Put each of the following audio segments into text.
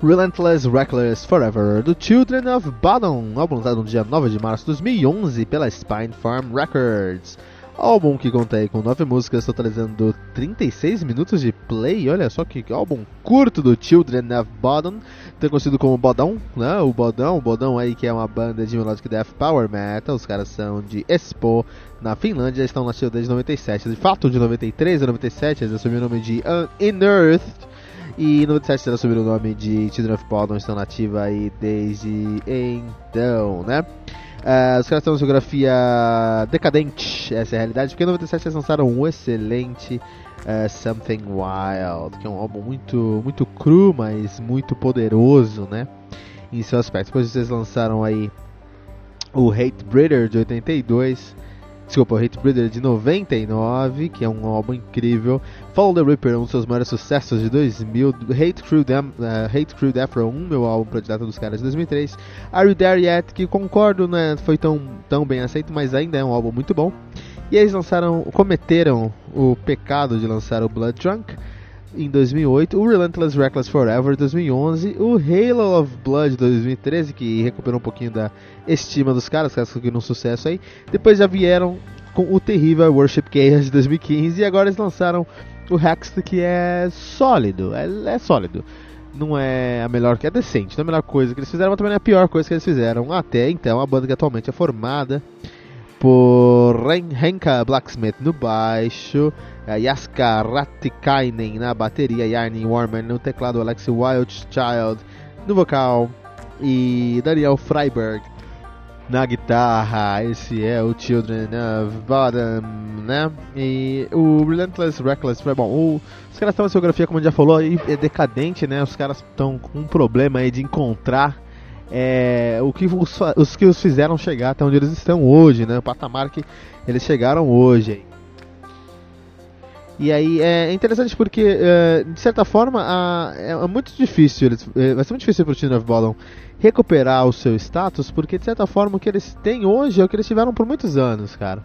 Relentless Reckless Forever, do Children of Bodom, álbum lançado no dia 9 de março de 2011 pela Spine Farm Records. Álbum que conta aí com 9 músicas, totalizando 36 minutos de play. Olha só que álbum curto do Children of Bodom, tão conhecido como Bodão, né? O Bodão, o Bodão aí que é uma banda de melodic death power metal. Os caras são de Espoo, na Finlândia, estão nascidos desde 97. De fato, de 93 a 97, eles assumiram o nome de Unearthed e no 97 ela subiu o nome de Children of Bodom, estão nativa aí desde então, né? Uh, os caras têm uma geografia decadente, essa é a realidade, porque em 97 eles lançaram um excelente uh, Something Wild, que é um álbum muito, muito cru, mas muito poderoso, né? Em seu aspecto. Depois eles lançaram aí o Hate Breeder de 82, Desculpa, Hate Breeder de 99, que é um álbum incrível. Follow the Reaper, um dos seus maiores sucessos de 2000. Hate Crew, Dem uh, Hate Crew Defro 1, meu álbum predileto dos caras de 2003. Are You There Yet, que concordo, né, foi tão, tão bem aceito, mas ainda é um álbum muito bom. E eles lançaram, cometeram o pecado de lançar o Blood Drunk em 2008, o Relentless Reckless Forever 2011, o Halo of Blood 2013, que recuperou um pouquinho da estima dos caras, caras conseguiram um sucesso aí. Depois já vieram com o terrível Worship Chaos de 2015 e agora eles lançaram o Hexed, que é sólido, é, é sólido. Não é a melhor, que é decente, não é a melhor coisa que eles fizeram, mas também não é a pior coisa que eles fizeram. Até então, a banda que atualmente é formada por Henka Blacksmith no baixo, Yaska Ratikainen na bateria, Yarni Warmer no teclado, Alex Wildchild no vocal e Daniel Freiberg na guitarra. Esse é o Children of Bottom, né? E o Relentless Reckless foi bom. O, os caras estão na geografia, como a gente já falou, é decadente, né? Os caras estão com um problema aí de encontrar é, o que os, os, que os fizeram chegar até onde eles estão hoje, né? O patamar que eles chegaram hoje. E aí é interessante porque, é, de certa forma, a, é, é muito difícil, eles, é, vai ser muito difícil para o Children of Bodom recuperar o seu status, porque de certa forma o que eles têm hoje é o que eles tiveram por muitos anos, cara.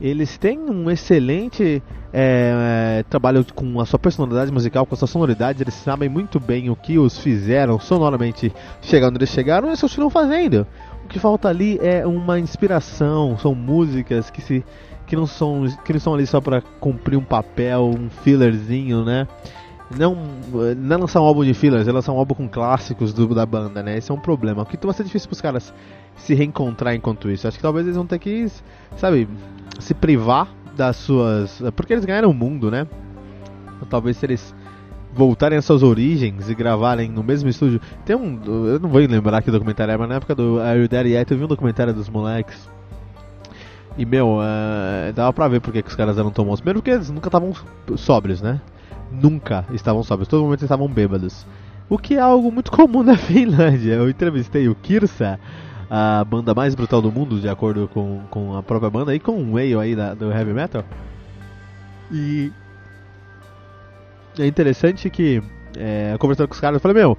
Eles têm um excelente é, é, trabalho com a sua personalidade musical, com a sua sonoridade, eles sabem muito bem o que os fizeram sonoramente chegar onde eles chegaram e eles continuam fazendo. O que falta ali é uma inspiração, são músicas que se que não são que não são ali só para cumprir um papel, um fillerzinho, né? Não, não é lançar um álbum de fillers, é lançar um álbum com clássicos do, da banda, né? Esse é um problema. O que vai ser difícil para os caras se reencontrar enquanto isso. Acho que talvez eles vão ter que, sabe, se privar das suas. Porque eles ganharam o mundo, né? Talvez se eles voltarem às suas origens e gravarem no mesmo estúdio. Tem um. Eu não vou lembrar que documentário é, mas na época do Are You There Yet eu vi um documentário dos moleques e, meu, uh, dava pra ver porque que os caras eram tão bons. Primeiro porque eles nunca estavam sóbrios, né? Nunca estavam sóbrios, todo momento estavam bêbados. O que é algo muito comum na Finlândia. Eu entrevistei o Kirsa, a banda mais brutal do mundo, de acordo com, com a própria banda, e com o Whale aí da, do Heavy Metal. E é interessante que, é, conversando com os caras, eu falei, meu,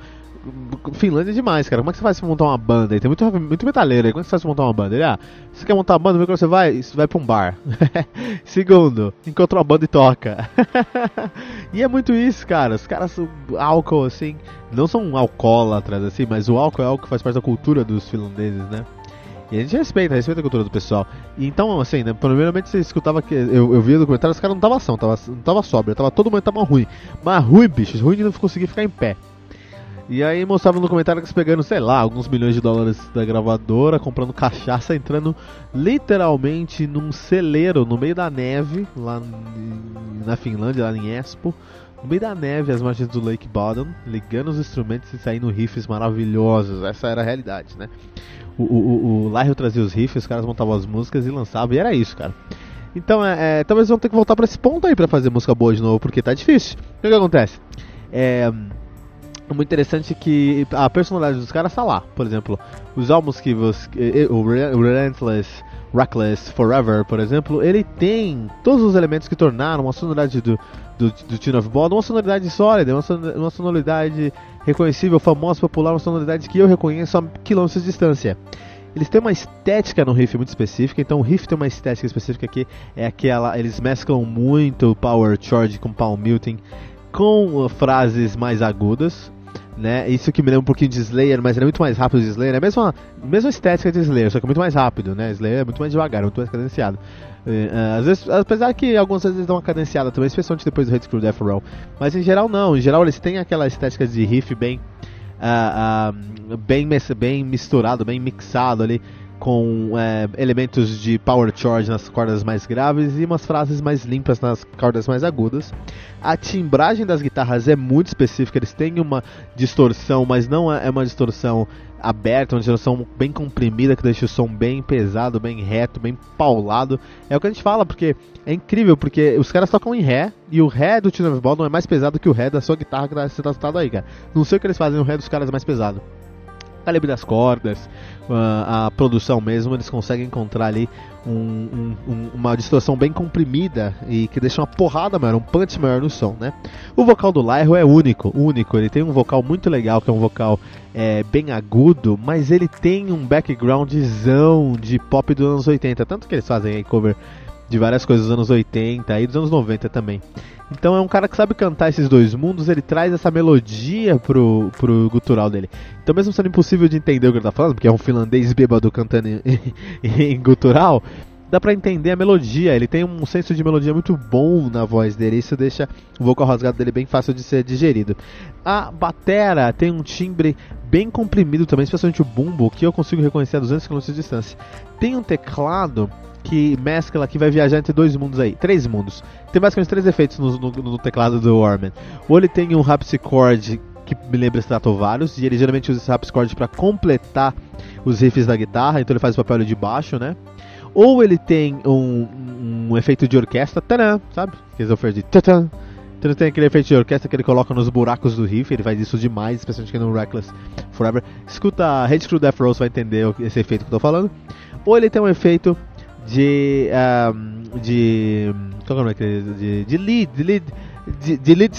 Finlândia é demais, cara. Como é que você faz pra montar uma banda aí? Tem muito, muito metaleiro aí. Como é que você faz pra montar uma banda? Ele, ah, você quer montar uma banda, vê quando você vai, você vai pra um bar. Segundo, encontra uma banda e toca. e é muito isso, cara. Os caras são álcool, assim, não são alcoólatras, assim, mas o álcool é algo que faz parte da cultura dos finlandeses, né? E a gente respeita, respeita a cultura do pessoal. E então, assim, né, primeiramente você escutava que. Eu, eu via no comentário, os caras não tava ação, tava, não tava sóbrio, tava, todo mundo tava ruim. Mas ruim, bichos, ruim de não conseguir ficar em pé. E aí mostrava no comentário que eles pegando, sei lá, alguns milhões de dólares da gravadora, comprando cachaça, entrando literalmente num celeiro no meio da neve, lá na Finlândia, lá em Espoo. No meio da neve, às margens do Lake Bottom, ligando os instrumentos e saindo riffs maravilhosos. Essa era a realidade, né? O, o, o, o trazia os riffs, os caras montavam as músicas e lançavam, e era isso, cara. Então, é, é, talvez vão ter que voltar para esse ponto aí para fazer música boa de novo, porque tá difícil. O que, que acontece? É, é muito interessante que a personalidade dos caras tá lá. Por exemplo, os álbuns que você. O Relentless, Reckless, Forever, por exemplo, ele tem todos os elementos que tornaram a sonoridade do, do, do Tune of Ball uma sonoridade sólida, uma sonoridade reconhecível, famosa, popular, uma sonoridade que eu reconheço a quilômetros de distância. Eles têm uma estética no riff muito específica, então o riff tem uma estética específica que é aquela. Eles mesclam muito Power Charge com Palm Muting com frases mais agudas, né? Isso que me lembra um pouquinho de Slayer, mas ele é muito mais rápido de Slayer. É a mesma, mesma estética de Slayer, só que é muito mais rápido, né? Slayer é muito mais devagar, é muito mais cadenciado. Uh, às vezes, apesar que algumas vezes eles dão uma cadenciada também, especialmente depois do Hate Crew Death Row. Mas em geral não, em geral eles têm aquela estética de riff bem, uh, uh, bem, bem misturado, bem mixado ali com é, elementos de power charge nas cordas mais graves e umas frases mais limpas nas cordas mais agudas. A timbragem das guitarras é muito específica, eles têm uma distorção, mas não é, é uma distorção aberta, uma distorção bem comprimida que deixa o som bem pesado, bem reto, bem paulado. É o que a gente fala, porque é incrível, porque os caras tocam em Ré e o Ré do Tune Ball não é mais pesado que o Ré da sua guitarra que você tá aí, cara. Não sei o que eles fazem, o Ré dos caras é mais pesado calibre das cordas, a, a produção mesmo, eles conseguem encontrar ali um, um, uma distorção bem comprimida e que deixa uma porrada maior, um punch maior no som, né? O vocal do Lyro é único, único. Ele tem um vocal muito legal, que é um vocal é, bem agudo, mas ele tem um backgroundzão de pop dos anos 80, tanto que eles fazem aí cover de várias coisas dos anos 80 e dos anos 90 também. Então é um cara que sabe cantar esses dois mundos, ele traz essa melodia pro, pro gutural dele. Então mesmo sendo impossível de entender o que ele tá falando, porque é um finlandês bêbado cantando em, em, gutural, dá pra entender a melodia. Ele tem um senso de melodia muito bom na voz dele, isso deixa o vocal rasgado dele bem fácil de ser digerido. A batera tem um timbre bem comprimido também, especialmente o bumbo, que eu consigo reconhecer a 200 km de distância. Tem um teclado que mescla, que vai viajar entre dois mundos aí, três mundos. Tem basicamente três efeitos no, no, no teclado do Warman. Ou ele tem um harpsichord que me lembra Stratovarius, e ele geralmente usa esse harpsichord para completar os riffs da guitarra, então ele faz o papel de baixo, né? Ou ele tem um, um efeito de orquestra, taran, sabe? Que eles de taran. Então tem aquele efeito de orquestra que ele coloca nos buracos do riff, ele faz isso demais, especialmente no Reckless Forever. Escuta Hate Crew Death Rose vai entender esse efeito que eu tô falando. Ou ele tem um efeito de. Um, de. Qual é o nome de, de lead, de lead, de, de lead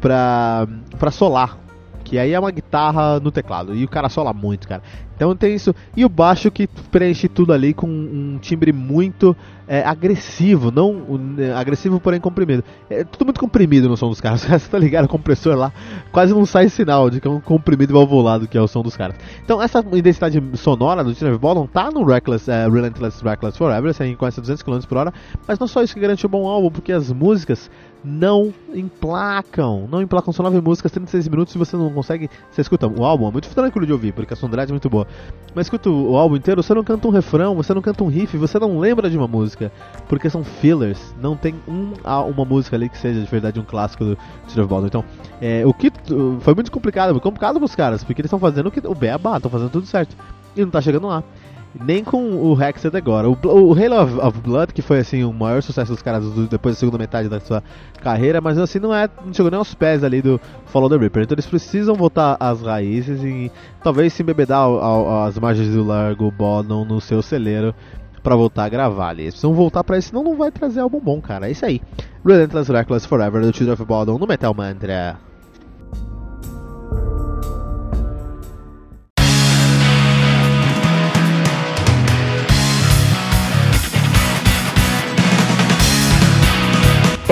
pra, pra solar. Que aí é uma guitarra no teclado. E o cara sola muito, cara. Então tem isso. E o baixo que preenche tudo ali com um timbre muito é, agressivo. Não é, agressivo, porém comprimido. É tudo muito comprimido no som dos caras. Você tá ligado? O compressor lá quase não sai sinal de que é um comprimido valvulado que é o som dos caras. Então essa intensidade sonora do Teenage Ball tá no Reckless, é, Relentless Reckless Forever. Você encontra 200 km por hora. Mas não só isso que garante um bom álbum, porque as músicas não emplacam. Não emplacam, são nove músicas, 36 minutos e você não consegue. Você escuta o álbum, é muito tranquilo de ouvir, porque a sonoridade é muito boa. Mas escuta o álbum inteiro, você não canta um refrão, você não canta um riff, você não lembra de uma música, porque são fillers. Não tem um, uma música ali que seja de verdade um clássico do Steve Baldwin. Então, é, o que foi muito complicado, complicado pros caras, porque eles estão fazendo o que o beabá, estão fazendo tudo certo. E não tá chegando lá nem com o Hexed agora. O, o Halo of, of, Blood, que foi assim o maior sucesso dos caras do, depois da segunda metade da sua carreira, mas assim não é, não chegou nem aos pés ali do Follow the Reaper. Então eles precisam voltar às raízes e talvez se embebedar as margens do Largo Bodom no seu celeiro para voltar a gravar ali. Eles precisam voltar para isso, senão não vai trazer álbum bom, cara. É isso aí. Relentless Reckless Forever do Children of Bodom no Metal Mantra.